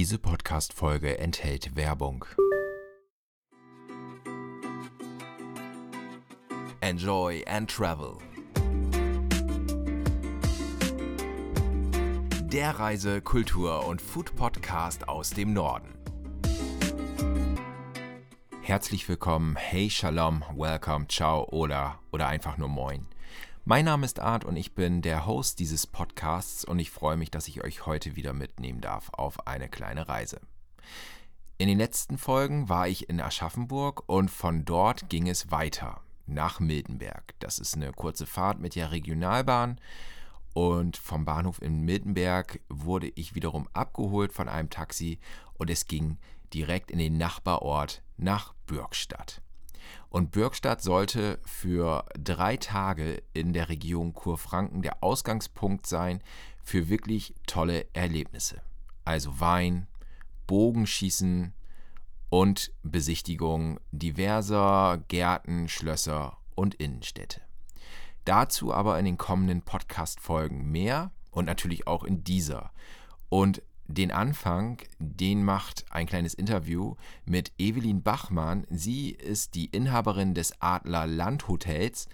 Diese Podcast-Folge enthält Werbung. Enjoy and Travel. Der Reise-, Kultur- und Food-Podcast aus dem Norden. Herzlich willkommen, hey Shalom, welcome, ciao oder oder einfach nur moin. Mein Name ist Art und ich bin der Host dieses Podcasts und ich freue mich, dass ich euch heute wieder mitnehmen darf auf eine kleine Reise. In den letzten Folgen war ich in Aschaffenburg und von dort ging es weiter nach Miltenberg. Das ist eine kurze Fahrt mit der Regionalbahn und vom Bahnhof in Miltenberg wurde ich wiederum abgeholt von einem Taxi und es ging direkt in den Nachbarort nach Bürgstadt. Und Bürgstadt sollte für drei Tage in der Region Kurfranken der Ausgangspunkt sein für wirklich tolle Erlebnisse. Also Wein, Bogenschießen und Besichtigung diverser Gärten, Schlösser und Innenstädte. Dazu aber in den kommenden Podcast-Folgen mehr und natürlich auch in dieser. Und den Anfang, den macht ein kleines Interview mit Evelyn Bachmann. Sie ist die Inhaberin des Adler Landhotels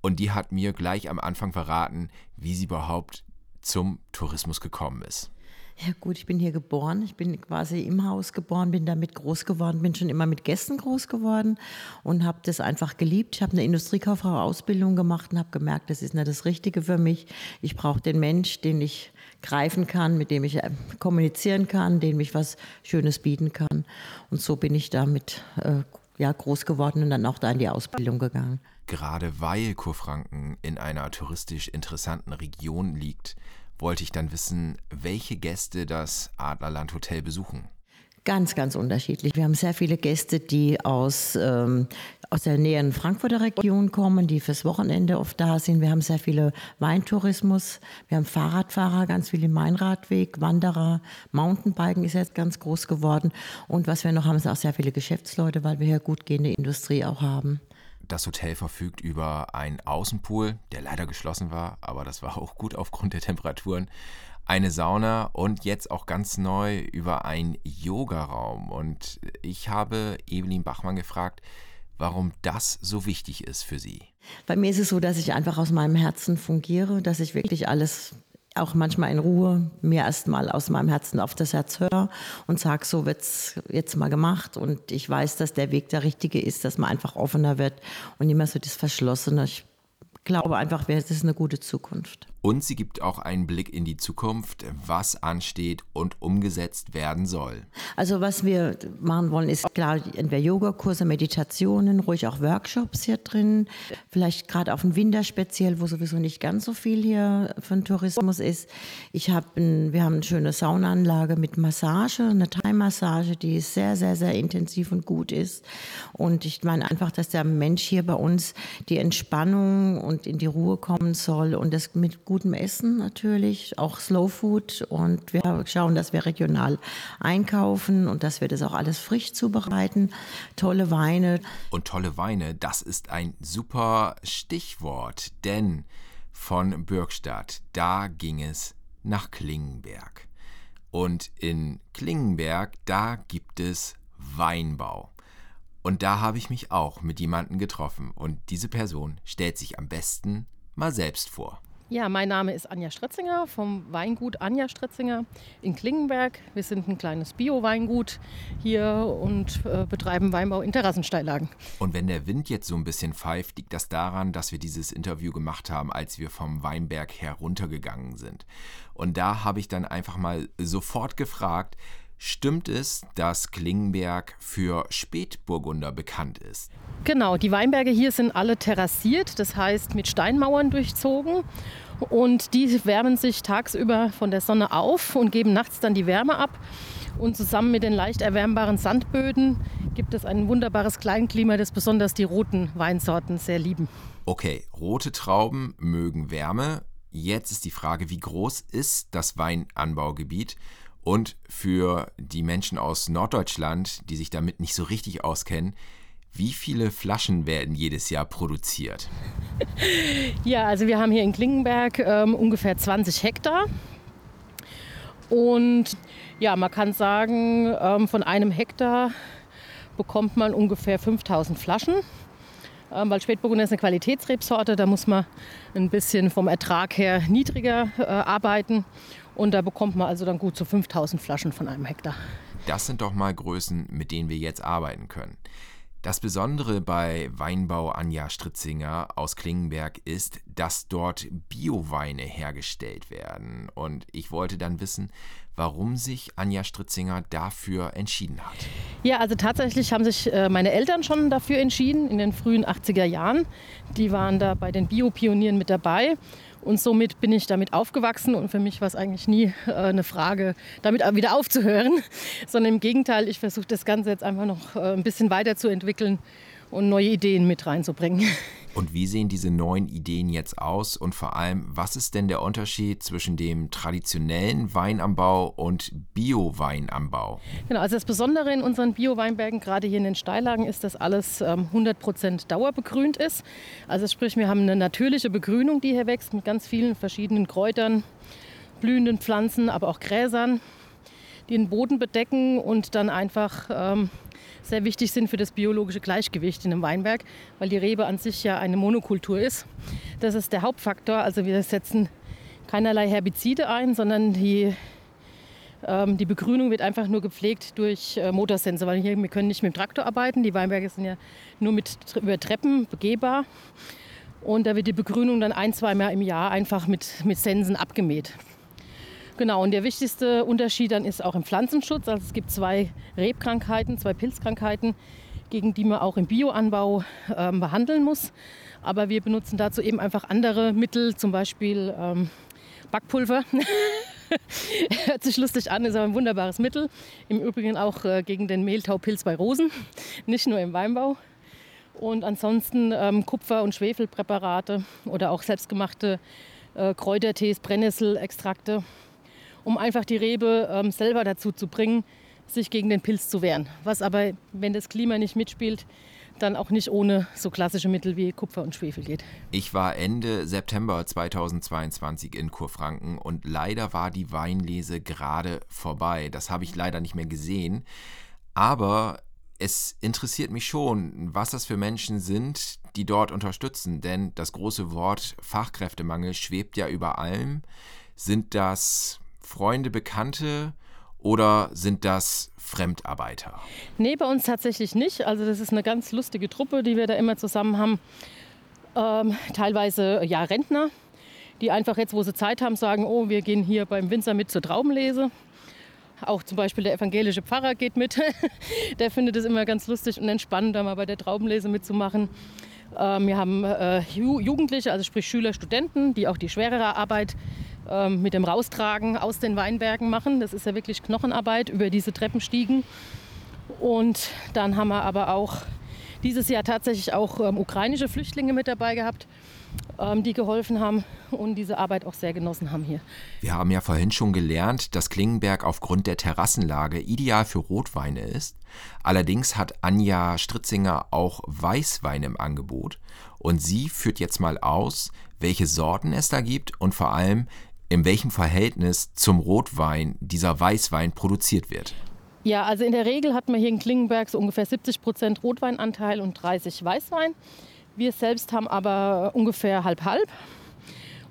und die hat mir gleich am Anfang verraten, wie sie überhaupt zum Tourismus gekommen ist. Ja gut, ich bin hier geboren. Ich bin quasi im Haus geboren, bin damit groß geworden, bin schon immer mit Gästen groß geworden und habe das einfach geliebt. Ich habe eine Industriekauffrau-Ausbildung gemacht und habe gemerkt, das ist nicht das Richtige für mich. Ich brauche den Mensch, den ich greifen kann, mit dem ich äh, kommunizieren kann, dem ich was Schönes bieten kann. Und so bin ich damit äh, ja, groß geworden und dann auch da in die Ausbildung gegangen. Gerade weil Kurfranken in einer touristisch interessanten Region liegt, wollte ich dann wissen, welche Gäste das Adlerland Hotel besuchen. Ganz, ganz unterschiedlich. Wir haben sehr viele Gäste, die aus, ähm, aus der näheren Frankfurter Region kommen, die fürs Wochenende oft da sind. Wir haben sehr viele Weintourismus. Wir haben Fahrradfahrer, ganz viele Mainradweg, Wanderer, Mountainbiken ist jetzt ganz groß geworden. Und was wir noch haben, sind auch sehr viele Geschäftsleute, weil wir hier gut gehende Industrie auch haben. Das Hotel verfügt über einen Außenpool, der leider geschlossen war, aber das war auch gut aufgrund der Temperaturen. Eine Sauna und jetzt auch ganz neu über einen Yogaraum. Und ich habe Evelyn Bachmann gefragt, warum das so wichtig ist für sie. Bei mir ist es so, dass ich einfach aus meinem Herzen fungiere, dass ich wirklich alles auch manchmal in Ruhe mir erstmal aus meinem Herzen auf das Herz höre und sage, so wird es jetzt mal gemacht und ich weiß, dass der Weg der richtige ist, dass man einfach offener wird und nicht mehr so das Verschlossene. Ich glaube einfach, das ist eine gute Zukunft. Und sie gibt auch einen Blick in die Zukunft, was ansteht und umgesetzt werden soll. Also was wir machen wollen, ist klar entweder Yogakurse, Meditationen, ruhig auch Workshops hier drin. Vielleicht gerade auf den Winter speziell, wo sowieso nicht ganz so viel hier von Tourismus ist. Ich hab ein, wir haben eine schöne Saunaanlage mit Massage, eine Thai-Massage, die sehr, sehr, sehr intensiv und gut ist. Und ich meine einfach, dass der Mensch hier bei uns die Entspannung und in die Ruhe kommen soll und das mit gut gutem Essen natürlich, auch Slow Food und wir schauen, dass wir regional einkaufen und dass wir das auch alles frisch zubereiten. Tolle Weine. Und tolle Weine, das ist ein super Stichwort, denn von Bürgstadt, da ging es nach Klingenberg. Und in Klingenberg, da gibt es Weinbau. Und da habe ich mich auch mit jemandem getroffen. Und diese Person stellt sich am besten mal selbst vor. Ja, mein Name ist Anja Stretzinger vom Weingut Anja Stretzinger in Klingenberg. Wir sind ein kleines Bio-Weingut hier und äh, betreiben Weinbau in Terrassensteillagen. Und wenn der Wind jetzt so ein bisschen pfeift, liegt das daran, dass wir dieses Interview gemacht haben, als wir vom Weinberg heruntergegangen sind. Und da habe ich dann einfach mal sofort gefragt, Stimmt es, dass Klingenberg für Spätburgunder bekannt ist? Genau, die Weinberge hier sind alle terrassiert, das heißt mit Steinmauern durchzogen. Und die wärmen sich tagsüber von der Sonne auf und geben nachts dann die Wärme ab. Und zusammen mit den leicht erwärmbaren Sandböden gibt es ein wunderbares Kleinklima, das besonders die roten Weinsorten sehr lieben. Okay, rote Trauben mögen Wärme. Jetzt ist die Frage, wie groß ist das Weinanbaugebiet? Und für die Menschen aus Norddeutschland, die sich damit nicht so richtig auskennen, wie viele Flaschen werden jedes Jahr produziert? Ja, also wir haben hier in Klingenberg ähm, ungefähr 20 Hektar. Und ja, man kann sagen, ähm, von einem Hektar bekommt man ungefähr 5000 Flaschen. Ähm, weil Spätburgunder ist eine Qualitätsrebsorte, da muss man ein bisschen vom Ertrag her niedriger äh, arbeiten. Und da bekommt man also dann gut zu so 5000 Flaschen von einem Hektar. Das sind doch mal Größen, mit denen wir jetzt arbeiten können. Das Besondere bei Weinbau Anja Stritzinger aus Klingenberg ist, dass dort Bioweine hergestellt werden. Und ich wollte dann wissen, warum sich Anja Stritzinger dafür entschieden hat. Ja, also tatsächlich haben sich äh, meine Eltern schon dafür entschieden in den frühen 80er Jahren. Die waren da bei den Biopionieren mit dabei. Und somit bin ich damit aufgewachsen und für mich war es eigentlich nie äh, eine Frage, damit wieder aufzuhören, sondern im Gegenteil, ich versuche das Ganze jetzt einfach noch äh, ein bisschen weiterzuentwickeln und neue Ideen mit reinzubringen. Und wie sehen diese neuen Ideen jetzt aus? Und vor allem, was ist denn der Unterschied zwischen dem traditionellen Weinanbau und Bio-Weinanbau? Genau, also das Besondere in unseren Bio-Weinbergen, gerade hier in den Steillagen, ist, dass alles ähm, 100% dauerbegrünt ist. Also sprich, wir haben eine natürliche Begrünung, die hier wächst, mit ganz vielen verschiedenen Kräutern, blühenden Pflanzen, aber auch Gräsern, die den Boden bedecken und dann einfach ähm, sehr wichtig sind für das biologische Gleichgewicht in einem Weinberg, weil die Rebe an sich ja eine Monokultur ist. Das ist der Hauptfaktor. Also wir setzen keinerlei Herbizide ein, sondern die, ähm, die Begrünung wird einfach nur gepflegt durch äh, Motorsense, weil hier, wir können nicht mit dem Traktor arbeiten. Die Weinberge sind ja nur mit, über Treppen begehbar. Und da wird die Begrünung dann ein, zwei Mal im Jahr einfach mit, mit Sensen abgemäht. Genau, und der wichtigste Unterschied dann ist auch im Pflanzenschutz. Also es gibt zwei Rebkrankheiten, zwei Pilzkrankheiten, gegen die man auch im Bioanbau äh, behandeln muss. Aber wir benutzen dazu eben einfach andere Mittel, zum Beispiel ähm, Backpulver. Hört sich lustig an, ist aber ein wunderbares Mittel. Im Übrigen auch äh, gegen den Mehltaupilz bei Rosen, nicht nur im Weinbau. Und ansonsten ähm, Kupfer- und Schwefelpräparate oder auch selbstgemachte äh, Kräutertees, Brennnesselextrakte um einfach die Rebe ähm, selber dazu zu bringen, sich gegen den Pilz zu wehren. Was aber, wenn das Klima nicht mitspielt, dann auch nicht ohne so klassische Mittel wie Kupfer und Schwefel geht. Ich war Ende September 2022 in Kurfranken und leider war die Weinlese gerade vorbei. Das habe ich leider nicht mehr gesehen. Aber es interessiert mich schon, was das für Menschen sind, die dort unterstützen. Denn das große Wort Fachkräftemangel schwebt ja über allem. Sind das Freunde, Bekannte oder sind das Fremdarbeiter? Nee, bei uns tatsächlich nicht. Also das ist eine ganz lustige Truppe, die wir da immer zusammen haben. Ähm, teilweise ja Rentner, die einfach jetzt, wo sie Zeit haben, sagen, oh, wir gehen hier beim Winzer mit zur Traubenlese. Auch zum Beispiel der evangelische Pfarrer geht mit. der findet es immer ganz lustig und entspannend, da mal bei der Traubenlese mitzumachen. Ähm, wir haben äh, Jugendliche, also sprich Schüler, Studenten, die auch die schwerere Arbeit ähm, mit dem Raustragen aus den Weinbergen machen. Das ist ja wirklich Knochenarbeit über diese Treppenstiegen. Und dann haben wir aber auch dieses Jahr tatsächlich auch ähm, ukrainische Flüchtlinge mit dabei gehabt, ähm, die geholfen haben und diese Arbeit auch sehr genossen haben hier. Wir haben ja vorhin schon gelernt, dass Klingenberg aufgrund der Terrassenlage ideal für Rotweine ist. Allerdings hat Anja Stritzinger auch Weißwein im Angebot und sie führt jetzt mal aus, welche Sorten es da gibt und vor allem, in welchem Verhältnis zum Rotwein dieser Weißwein produziert wird. Ja, also in der Regel hat man hier in Klingenberg so ungefähr 70 Prozent Rotweinanteil und 30 Weißwein. Wir selbst haben aber ungefähr halb-halb.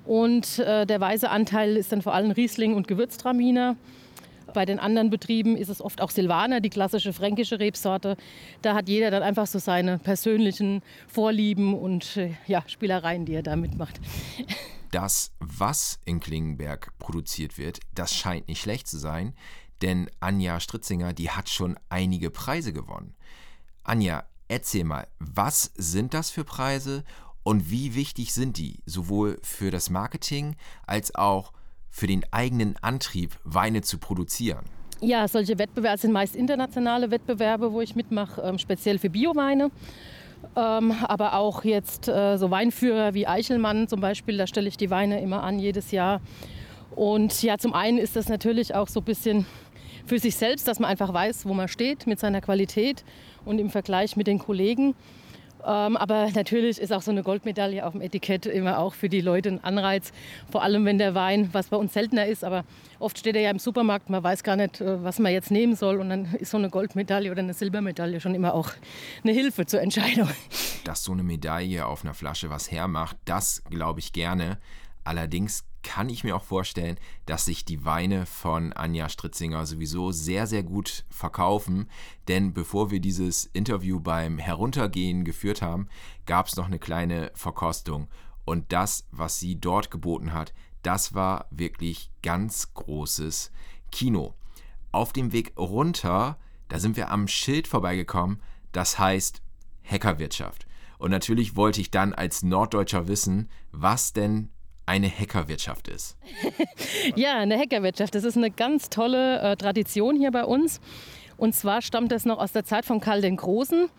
Und äh, der weiße Anteil ist dann vor allem Riesling und Gewürztraminer. Bei den anderen Betrieben ist es oft auch Silvaner, die klassische fränkische Rebsorte. Da hat jeder dann einfach so seine persönlichen Vorlieben und äh, ja, Spielereien, die er da mitmacht. das, was in Klingenberg produziert wird, das scheint nicht schlecht zu sein, denn Anja Stritzinger, die hat schon einige Preise gewonnen. Anja, erzähl mal, was sind das für Preise und wie wichtig sind die, sowohl für das Marketing als auch für den eigenen Antrieb, Weine zu produzieren? Ja, solche Wettbewerbe sind meist internationale Wettbewerbe, wo ich mitmache, ähm, speziell für Bioweine. Ähm, aber auch jetzt äh, so Weinführer wie Eichelmann zum Beispiel, da stelle ich die Weine immer an jedes Jahr. Und ja, zum einen ist das natürlich auch so ein bisschen für sich selbst, dass man einfach weiß, wo man steht mit seiner Qualität und im Vergleich mit den Kollegen. Ähm, aber natürlich ist auch so eine Goldmedaille auf dem Etikett immer auch für die Leute ein Anreiz. Vor allem, wenn der Wein, was bei uns seltener ist, aber oft steht er ja im Supermarkt, man weiß gar nicht, äh, was man jetzt nehmen soll. Und dann ist so eine Goldmedaille oder eine Silbermedaille schon immer auch eine Hilfe zur Entscheidung. Dass so eine Medaille auf einer Flasche was hermacht, das glaube ich gerne. Allerdings kann ich mir auch vorstellen, dass sich die Weine von Anja Stritzinger sowieso sehr, sehr gut verkaufen. Denn bevor wir dieses Interview beim Heruntergehen geführt haben, gab es noch eine kleine Verkostung. Und das, was sie dort geboten hat, das war wirklich ganz großes Kino. Auf dem Weg runter, da sind wir am Schild vorbeigekommen, das heißt Hackerwirtschaft. Und natürlich wollte ich dann als Norddeutscher wissen, was denn eine Hackerwirtschaft ist. ja, eine Hackerwirtschaft, das ist eine ganz tolle äh, Tradition hier bei uns. Und zwar stammt das noch aus der Zeit von Karl den Großen.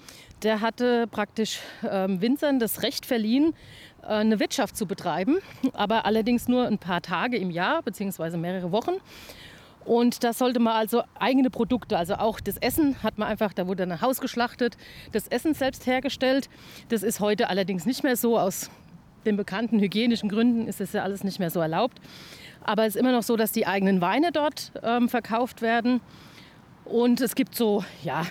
Der hatte praktisch ähm, Winzern das Recht verliehen, äh, eine Wirtschaft zu betreiben, aber allerdings nur ein paar Tage im Jahr beziehungsweise mehrere Wochen. Und da sollte man also eigene Produkte, also auch das Essen hat man einfach, da wurde ein Haus geschlachtet, das Essen selbst hergestellt. Das ist heute allerdings nicht mehr so aus den bekannten hygienischen Gründen ist das ja alles nicht mehr so erlaubt. Aber es ist immer noch so, dass die eigenen Weine dort ähm, verkauft werden. Und es gibt so, ja,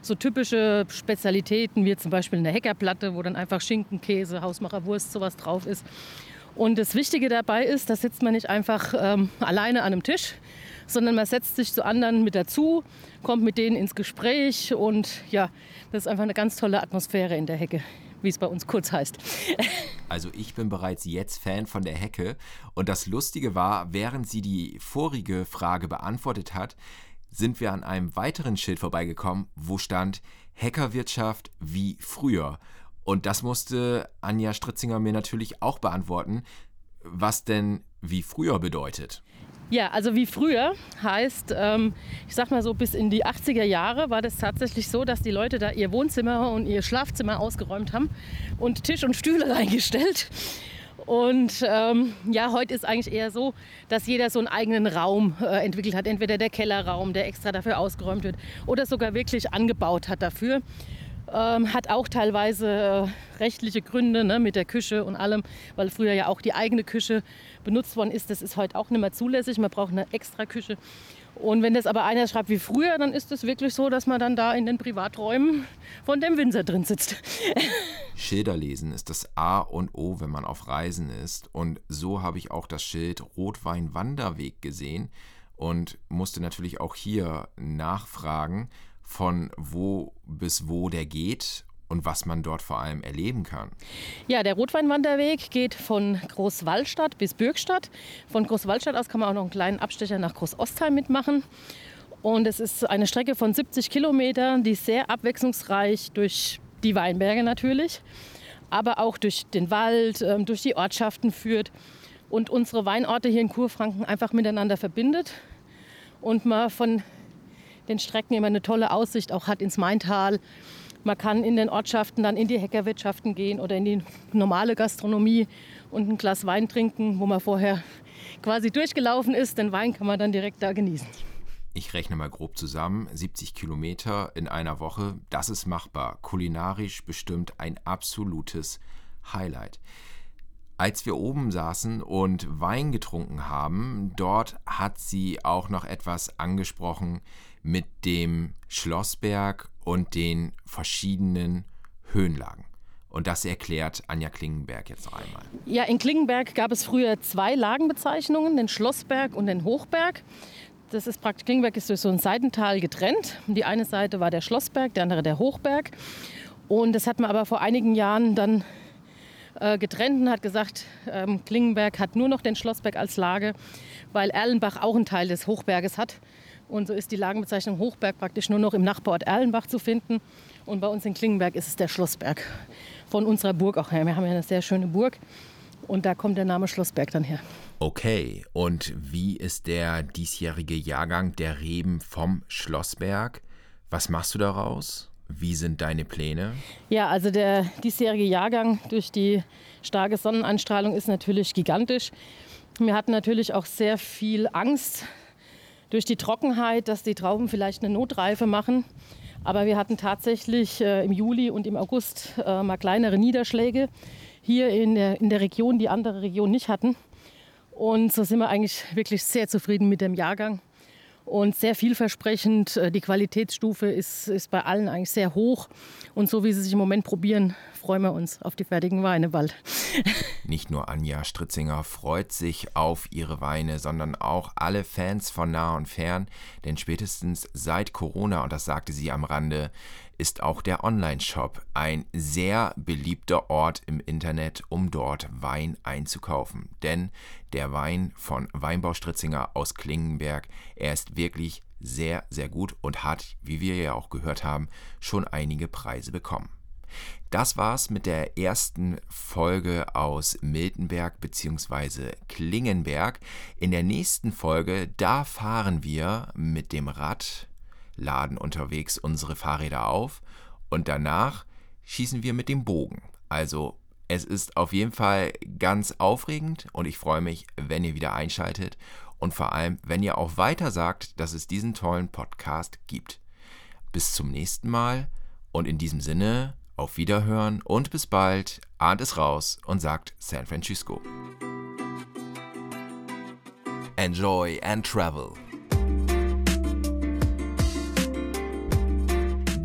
so typische Spezialitäten, wie zum Beispiel eine Heckerplatte, wo dann einfach Schinken, Käse, Hausmacherwurst, sowas drauf ist. Und das Wichtige dabei ist, da sitzt man nicht einfach ähm, alleine an einem Tisch, sondern man setzt sich zu anderen mit dazu, kommt mit denen ins Gespräch und ja, das ist einfach eine ganz tolle Atmosphäre in der Hecke wie es bei uns kurz heißt. Also ich bin bereits jetzt Fan von der Hecke und das Lustige war, während sie die vorige Frage beantwortet hat, sind wir an einem weiteren Schild vorbeigekommen, wo stand Hackerwirtschaft wie früher. Und das musste Anja Stritzinger mir natürlich auch beantworten, was denn wie früher bedeutet. Ja, also wie früher heißt, ähm, ich sag mal so, bis in die 80er Jahre war das tatsächlich so, dass die Leute da ihr Wohnzimmer und ihr Schlafzimmer ausgeräumt haben und Tisch und Stühle reingestellt. Und ähm, ja, heute ist eigentlich eher so, dass jeder so einen eigenen Raum äh, entwickelt hat. Entweder der Kellerraum, der extra dafür ausgeräumt wird, oder sogar wirklich angebaut hat dafür. Ähm, hat auch teilweise äh, rechtliche Gründe ne, mit der Küche und allem, weil früher ja auch die eigene Küche benutzt worden ist. Das ist heute auch nicht mehr zulässig. Man braucht eine extra Küche. Und wenn das aber einer schreibt wie früher, dann ist es wirklich so, dass man dann da in den Privaträumen von dem Winzer drin sitzt. Schilder lesen ist das A und O, wenn man auf Reisen ist. Und so habe ich auch das Schild Rotwein Wanderweg gesehen und musste natürlich auch hier nachfragen, von wo bis wo der geht und was man dort vor allem erleben kann. Ja, der Rotweinwanderweg geht von Großwallstadt bis Bürgstadt. Von Großwallstadt aus kann man auch noch einen kleinen Abstecher nach Großostheim mitmachen. Und es ist eine Strecke von 70 Kilometern, die sehr abwechslungsreich durch die Weinberge natürlich, aber auch durch den Wald, ähm, durch die Ortschaften führt und unsere Weinorte hier in Kurfranken einfach miteinander verbindet und man von den Strecken immer eine tolle Aussicht auch hat ins Maintal. Man kann in den Ortschaften dann in die Heckerwirtschaften gehen oder in die normale Gastronomie und ein Glas Wein trinken, wo man vorher quasi durchgelaufen ist. Den Wein kann man dann direkt da genießen. Ich rechne mal grob zusammen, 70 Kilometer in einer Woche, das ist machbar. Kulinarisch bestimmt ein absolutes Highlight. Als wir oben saßen und Wein getrunken haben, dort hat sie auch noch etwas angesprochen, mit dem Schlossberg und den verschiedenen Höhenlagen. Und das erklärt Anja Klingenberg jetzt noch einmal. Ja, in Klingenberg gab es früher zwei Lagenbezeichnungen, den Schlossberg und den Hochberg. Das ist praktisch, Klingenberg ist durch so ein Seitental getrennt. Die eine Seite war der Schlossberg, die andere der Hochberg. Und das hat man aber vor einigen Jahren dann äh, getrennt und hat gesagt, ähm, Klingenberg hat nur noch den Schlossberg als Lage, weil Erlenbach auch einen Teil des Hochberges hat. Und so ist die Lagenbezeichnung Hochberg praktisch nur noch im Nachbarort Erlenbach zu finden. Und bei uns in Klingenberg ist es der Schlossberg. Von unserer Burg auch her. Wir haben ja eine sehr schöne Burg. Und da kommt der Name Schlossberg dann her. Okay, und wie ist der diesjährige Jahrgang der Reben vom Schlossberg? Was machst du daraus? Wie sind deine Pläne? Ja, also der diesjährige Jahrgang durch die starke Sonneneinstrahlung ist natürlich gigantisch. Wir hatten natürlich auch sehr viel Angst, durch die Trockenheit, dass die Trauben vielleicht eine Notreife machen. Aber wir hatten tatsächlich äh, im Juli und im August äh, mal kleinere Niederschläge hier in der, in der Region, die andere Regionen nicht hatten. Und so sind wir eigentlich wirklich sehr zufrieden mit dem Jahrgang und sehr vielversprechend. Äh, die Qualitätsstufe ist, ist bei allen eigentlich sehr hoch. Und so wie sie sich im Moment probieren, freuen wir uns auf die fertigen Weine bald. Nicht nur Anja Stritzinger freut sich auf ihre Weine, sondern auch alle Fans von nah und fern. Denn spätestens seit Corona, und das sagte sie am Rande, ist auch der Online-Shop ein sehr beliebter Ort im Internet, um dort Wein einzukaufen. Denn der Wein von Weinbau Stritzinger aus Klingenberg, er ist wirklich sehr, sehr gut und hat, wie wir ja auch gehört haben, schon einige Preise bekommen. Das war's mit der ersten Folge aus Miltenberg bzw. Klingenberg. In der nächsten Folge, da fahren wir mit dem Rad laden unterwegs unsere Fahrräder auf und danach schießen wir mit dem Bogen. Also es ist auf jeden Fall ganz aufregend und ich freue mich, wenn ihr wieder einschaltet und vor allem, wenn ihr auch weiter sagt, dass es diesen tollen Podcast gibt. Bis zum nächsten Mal und in diesem Sinne auf Wiederhören und bis bald. Ahnt es raus und sagt San Francisco. Enjoy and travel.